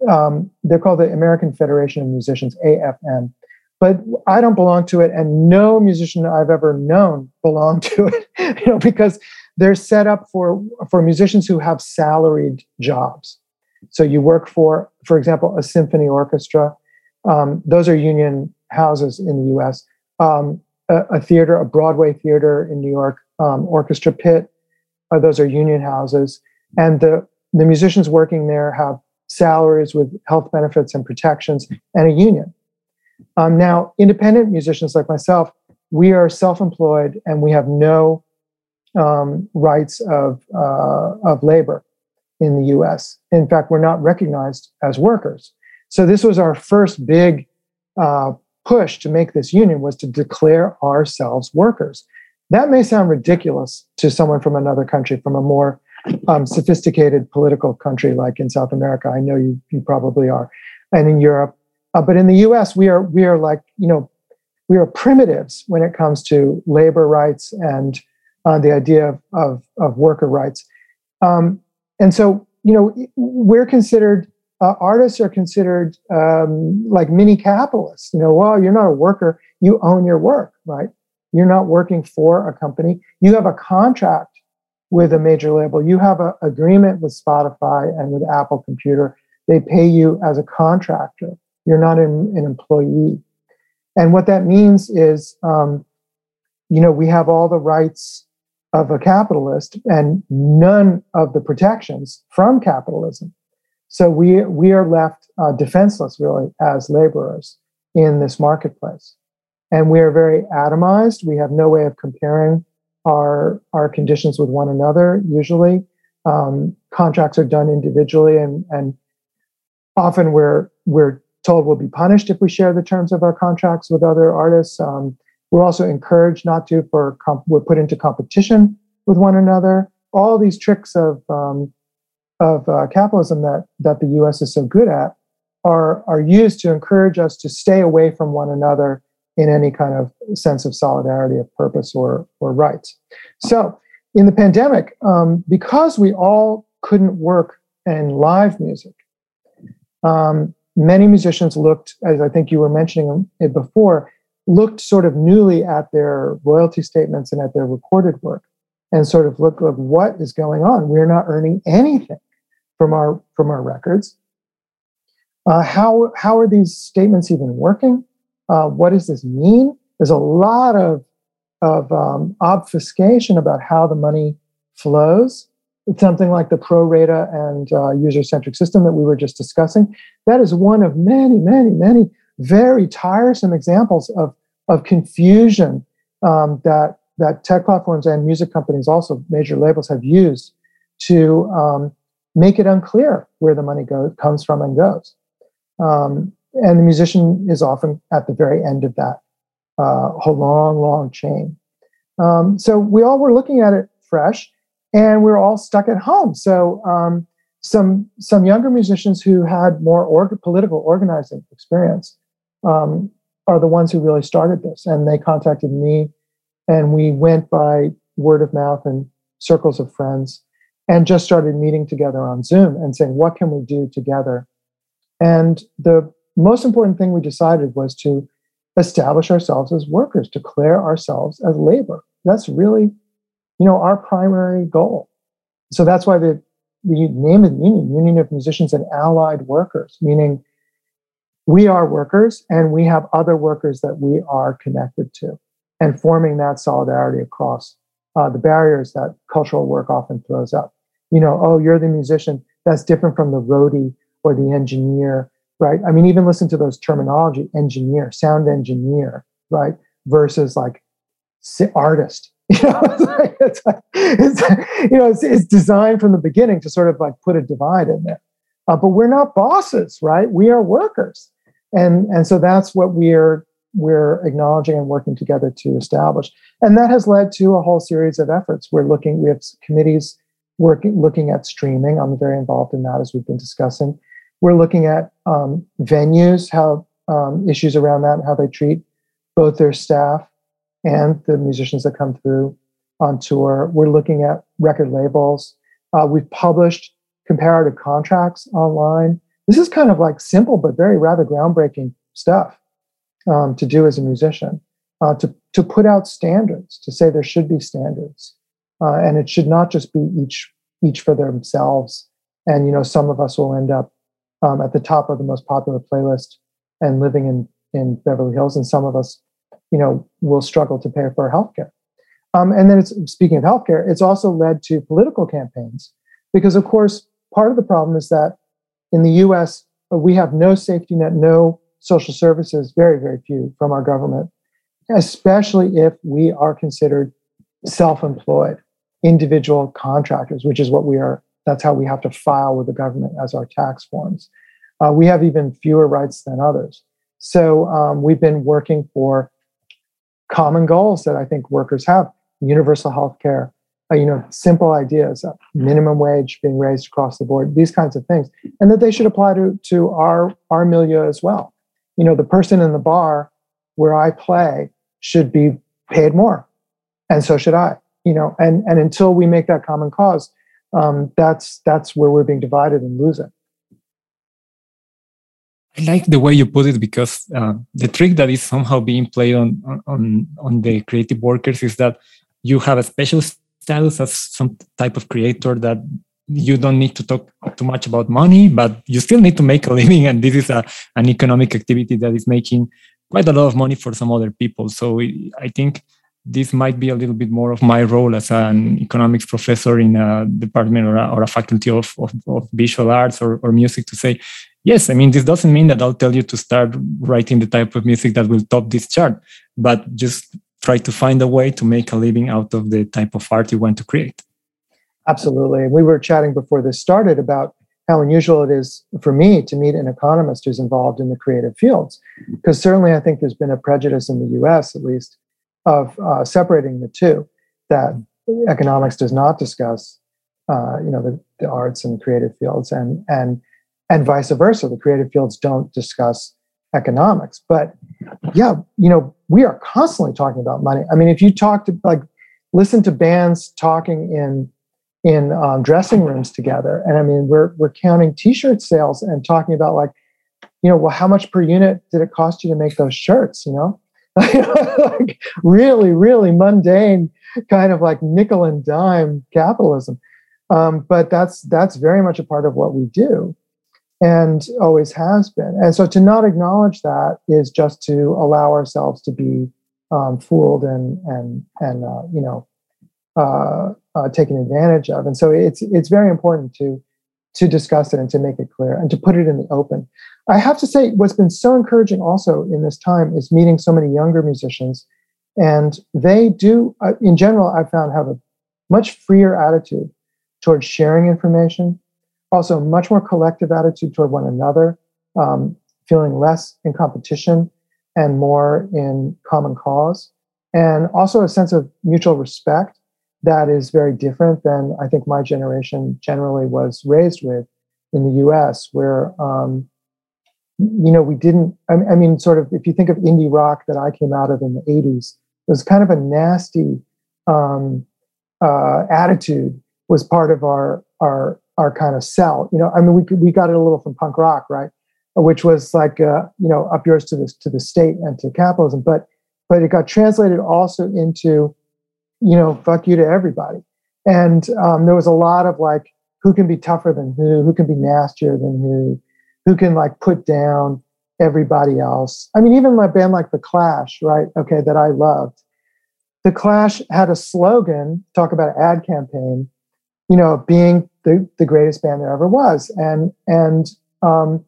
um, they're called the American Federation of Musicians, AFM. But I don't belong to it, and no musician I've ever known belonged to it, you know, because they're set up for for musicians who have salaried jobs. So you work for, for example, a symphony orchestra. Um, those are union houses in the U.S. Um, a, a, theater, a Broadway theater in New York, um, orchestra pit. Uh, those are union houses, and the the musicians working there have salaries with health benefits and protections, and a union. Um, now, independent musicians like myself, we are self-employed and we have no um, rights of uh, of labor in the U.S. In fact, we're not recognized as workers. So this was our first big uh, push to make this union was to declare ourselves workers. That may sound ridiculous to someone from another country, from a more um, sophisticated political country like in South America. I know you you probably are, and in Europe. Uh, but in the U.S., we are we are like you know we are primitives when it comes to labor rights and uh, the idea of, of, of worker rights. Um, and so you know we're considered uh, artists are considered um, like mini capitalists. You know, well, you're not a worker; you own your work, right? You're not working for a company. You have a contract with a major label. You have an agreement with Spotify and with Apple Computer. They pay you as a contractor. You're not an, an employee. And what that means is, um, you know, we have all the rights of a capitalist and none of the protections from capitalism. So we we are left uh, defenseless, really, as laborers in this marketplace, and we are very atomized. We have no way of comparing our our conditions with one another. Usually, um, contracts are done individually, and and often we're we're told we'll be punished if we share the terms of our contracts with other artists. Um, we're also encouraged not to. For comp- we're put into competition with one another. All these tricks of um, of uh, capitalism that that the U.S. is so good at are are used to encourage us to stay away from one another in any kind of sense of solidarity of purpose or, or rights. So, in the pandemic, um, because we all couldn't work in live music, um, many musicians looked, as I think you were mentioning it before, looked sort of newly at their royalty statements and at their recorded work and sort of looked like what is going on we're not earning anything from our from our records Uh, how how are these statements even working? Uh, what does this mean? There's a lot of of um, obfuscation about how the money flows. It's something like the pro rata and uh, user centric system that we were just discussing. That is one of many, many, many very tiresome examples of, of confusion um, that, that tech platforms and music companies, also major labels, have used to um, make it unclear where the money goes, comes from and goes. Um, and the musician is often at the very end of that uh, whole long, long chain. Um, so we all were looking at it fresh, and we are all stuck at home. So um, some some younger musicians who had more org- political organizing experience um, are the ones who really started this, and they contacted me, and we went by word of mouth and circles of friends, and just started meeting together on Zoom and saying, "What can we do together?" And the most important thing we decided was to establish ourselves as workers, declare ourselves as labor. That's really you know, our primary goal. So that's why the, the name of the union, Union of Musicians and Allied Workers, meaning we are workers and we have other workers that we are connected to, and forming that solidarity across uh, the barriers that cultural work often throws up. You know, oh, you're the musician. That's different from the roadie or the engineer, right? I mean, even listen to those terminology: engineer, sound engineer, right? Versus like artist You know, it's, like, you know, it's, it's, designed from the beginning to sort of like put a divide in there. Uh, but we're not bosses, right? We are workers, and and so that's what we're we're acknowledging and working together to establish. And that has led to a whole series of efforts. We're looking, we have committees working looking at streaming. I'm very involved in that as we've been discussing. We're looking at um, venues, how um, issues around that, and how they treat both their staff and the musicians that come through on tour. We're looking at record labels. Uh, we've published comparative contracts online. This is kind of like simple but very rather groundbreaking stuff um, to do as a musician. Uh, to to put out standards, to say there should be standards, uh, and it should not just be each each for themselves. And you know, some of us will end up um, at the top of the most popular playlist and living in in Beverly Hills, and some of us you know, will struggle to pay for healthcare. Um, and then it's speaking of healthcare, it's also led to political campaigns because, of course, part of the problem is that in the U.S. we have no safety net, no social services, very very few from our government, especially if we are considered self-employed, individual contractors, which is what we are. That's how we have to file with the government as our tax forms. Uh, we have even fewer rights than others. So um, we've been working for common goals that I think workers have universal health care, uh, you know, simple ideas, uh, minimum wage being raised across the board, these kinds of things, and that they should apply to, to our, our milieu as well. You know, the person in the bar where I play should be paid more, and so should I. You know, and, and until we make that common cause, um, that's that's where we're being divided and losing. I like the way you put it because uh, the trick that is somehow being played on, on on the creative workers is that you have a special status as some type of creator that you don't need to talk too much about money, but you still need to make a living, and this is a, an economic activity that is making quite a lot of money for some other people. So I think this might be a little bit more of my role as an economics professor in a department or a, or a faculty of, of, of, visual arts or, or music to say yes, I mean, this doesn't mean that I'll tell you to start writing the type of music that will top this chart, but just try to find a way to make a living out of the type of art you want to create. Absolutely. We were chatting before this started about how unusual it is for me to meet an economist who's involved in the creative fields. Because certainly I think there's been a prejudice in the US, at least, of uh, separating the two, that economics does not discuss uh, you know the, the arts and creative fields and and and vice versa. The creative fields don't discuss economics. But yeah, you know, we are constantly talking about money. I mean, if you talk to like listen to bands talking in in um, dressing rooms together, and I mean, we're we're counting T-shirt sales and talking about like, you know, well, how much per unit did it cost you to make those shirts? You know, like really, really mundane kind of like nickel and dime capitalism. Um, but that's that's very much a part of what we do. and always has been. And so to not acknowledge that is just to allow ourselves to be um, fooled and and and uh, you know uh, uh, taken advantage of. And so it's it's very important to to discuss it and to make it clear and to put it in the open. I have to say, what's been so encouraging also in this time is meeting so many younger musicians, and they do, uh, in general, I've found have a much freer attitude towards sharing information, also much more collective attitude toward one another, um, feeling less in competition and more in common cause, and also a sense of mutual respect that is very different than I think my generation generally was raised with in the US, where, um, you know, we didn't, I, mean, sort of, if you think of indie rock that I came out of in the 80s, it was kind of a nasty um, uh, attitude was part of our, our, our kind of sell. You know, I mean, we, we got it a little from punk rock, right? Which was like, uh, you know, up yours to the, to the state and to capitalism. But, but it got translated also into, you know, fuck you to everybody. And um, there was a lot of like, who can be tougher than who, who can be nastier than who, who can like put down everybody else. I mean, even my band like The Clash, right? Okay, that I loved. The Clash had a slogan, talk about an ad campaign, you know, being the, the greatest band there ever was. And and um,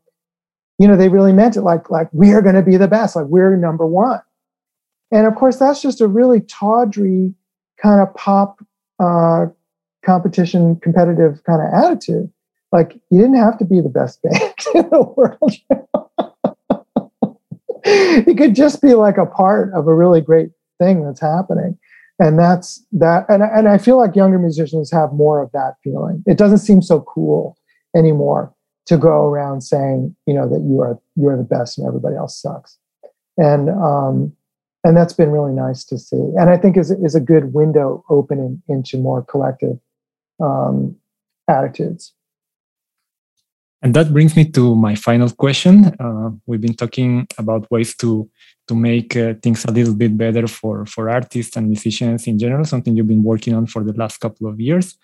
you know, they really meant it like like we are gonna be the best, like we're number one. And of course, that's just a really tawdry kind of pop uh, competition, competitive kind of attitude. Like you didn't have to be the best band in the world. it could just be like a part of a really great thing that's happening. And that's that. And, and I feel like younger musicians have more of that feeling. It doesn't seem so cool anymore to go around saying, you know, that you are you are the best and everybody else sucks. And um, and that's been really nice to see and i think is, is a good window opening into more collective um, attitudes and that brings me to my final question. Uh, we've been talking about ways to to make uh, things a little bit better for for artists and musicians in general something you've been working on for the last couple of years.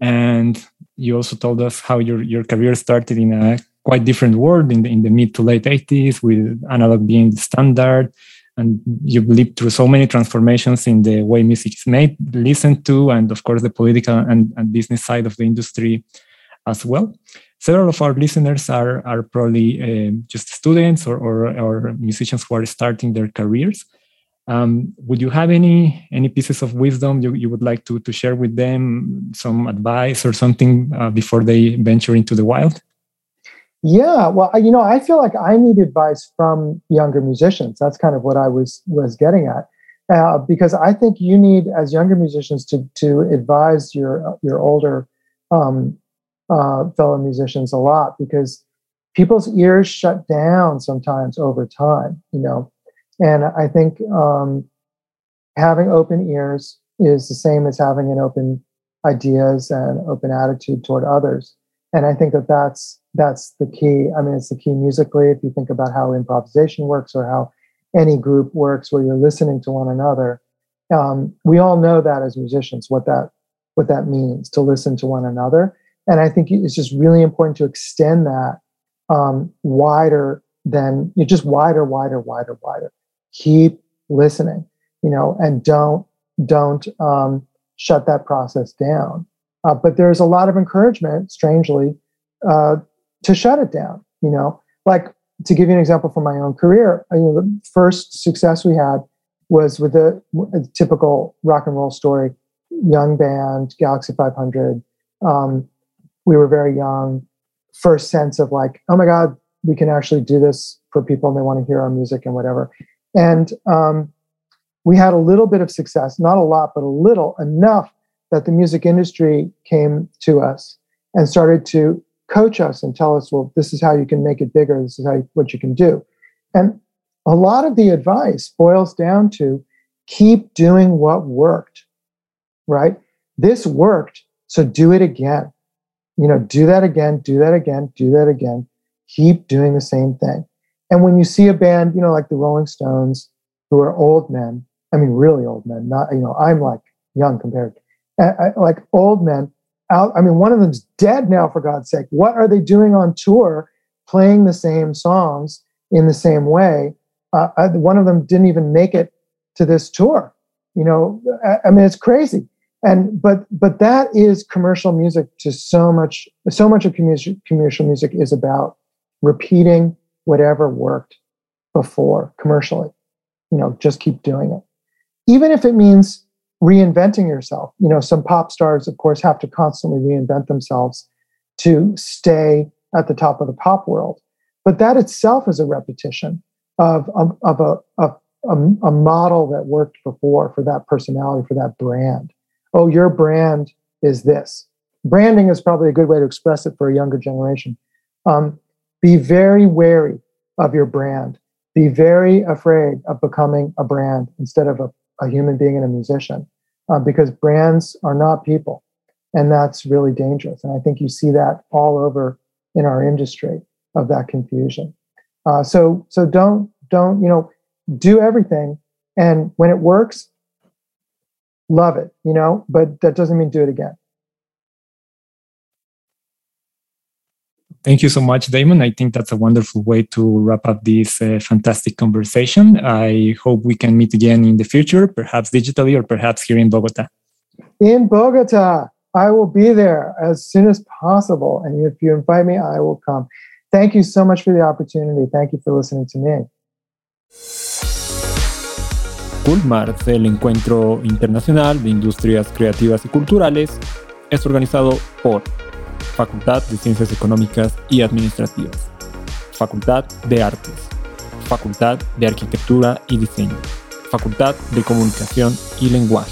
And you also told us how your your career started in a quite different world in the, in the mid to late 80s with analog being the standard. And you've lived through so many transformations in the way music is made, listened to, and of course the political and, and business side of the industry as well. Several of our listeners are, are probably uh, just students or, or, or, musicians who are starting their careers. Um, would you have any any pieces of wisdom you, you would like to, to share with them, some advice or something uh, before they venture into the wild? Yeah, well, you know, I feel like I need advice from younger musicians. That's kind of what I was was getting at, uh, because I think you need, as younger musicians, to to advise your your older um, uh, fellow musicians a lot, because people's ears shut down sometimes over time. You know, and I think um, having open ears is the same as having an open ideas and open attitude toward others. And I think that that's that's the key. I mean, it's the key musically. If you think about how improvisation works or how any group works, where you're listening to one another, um, we all know that as musicians what that what that means to listen to one another. And I think it's just really important to extend that um, wider than you just wider, wider, wider, wider. Keep listening, you know, and don't don't um, shut that process down. Uh, but there's a lot of encouragement, strangely, uh, to shut it down. You know, like to give you an example from my own career, you know, the first success we had was with a, a typical rock and roll story, young band, Galaxie 500. Um, we were very young. First sense of like, oh my God, we can actually do this for people and they want to hear our music and whatever. And um, we had a little bit of success, not a lot, but a little enough that the music industry came to us and started to coach us and tell us, well, this is how you can make it bigger. This is how you, what you can do. And a lot of the advice boils down to keep doing what worked, right? This worked, so do it again. You know, do that again, do that again, do that again. Keep doing the same thing. And when you see a band, you know, like the Rolling Stones, who are old men, I mean, really old men, not, you know, I'm like young compared, uh, like old men out. I mean, one of them's dead now, for God's sake. What are they doing on tour playing the same songs in the same way. Uh, I, one of them didn't even make it to this tour. You know, I, I mean, it's crazy. And but but that is commercial music to so much. So much of commercial music is about repeating whatever worked before commercially. You know, just keep doing it, even if it means reinventing yourself. You know, some pop stars, of course, have to constantly reinvent themselves to stay at the top of the pop world. But that itself is a repetition of, of, of a, a, um, a model that worked before for that personality, for that brand. Oh, your brand is this. Branding is probably a good way to express it for a younger generation. Um, be very wary of your brand. Be very afraid of becoming a brand instead of a, a human being and a musician, uh, because brands are not people. And that's really dangerous. And I think you see that all over in our industry of that confusion. Uh, so, so don't, don't, you know, do everything. And when it works, love it, you know, but that doesn't mean do it again. Thank you so much, Damon. I think that's a wonderful way to wrap up this uh, fantastic conversation. I hope we can meet again in the future, perhaps digitally or perhaps here in Bogota. In Bogota, I will be there as soon as possible. And if you invite me, I will come. Thank you so much for the opportunity. Thank you for listening to me. Culmars, el encuentro internacional de industrias creativas y culturales, es organizado por Facultad de Ciencias Económicas y Administrativas, Facultad de Artes, Facultad de Arquitectura y Diseño, Facultad de Comunicación y Lenguaje,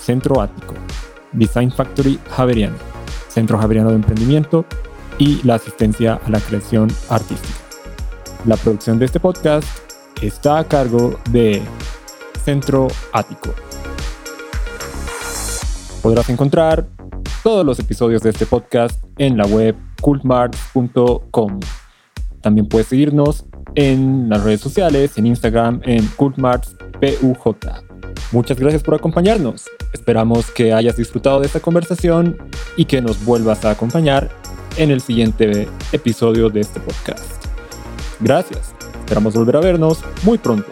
Centro Ático, Design Factory Javeriano, Centro Javeriano de Emprendimiento y la asistencia a la creación artística. La producción de este podcast está a cargo de Centro Ático. Podrás encontrar todos los episodios de este podcast en la web cultmart.com. También puedes seguirnos en las redes sociales, en Instagram, en cultmartspuj. Muchas gracias por acompañarnos. Esperamos que hayas disfrutado de esta conversación y que nos vuelvas a acompañar en el siguiente episodio de este podcast. Gracias. Esperamos volver a vernos muy pronto.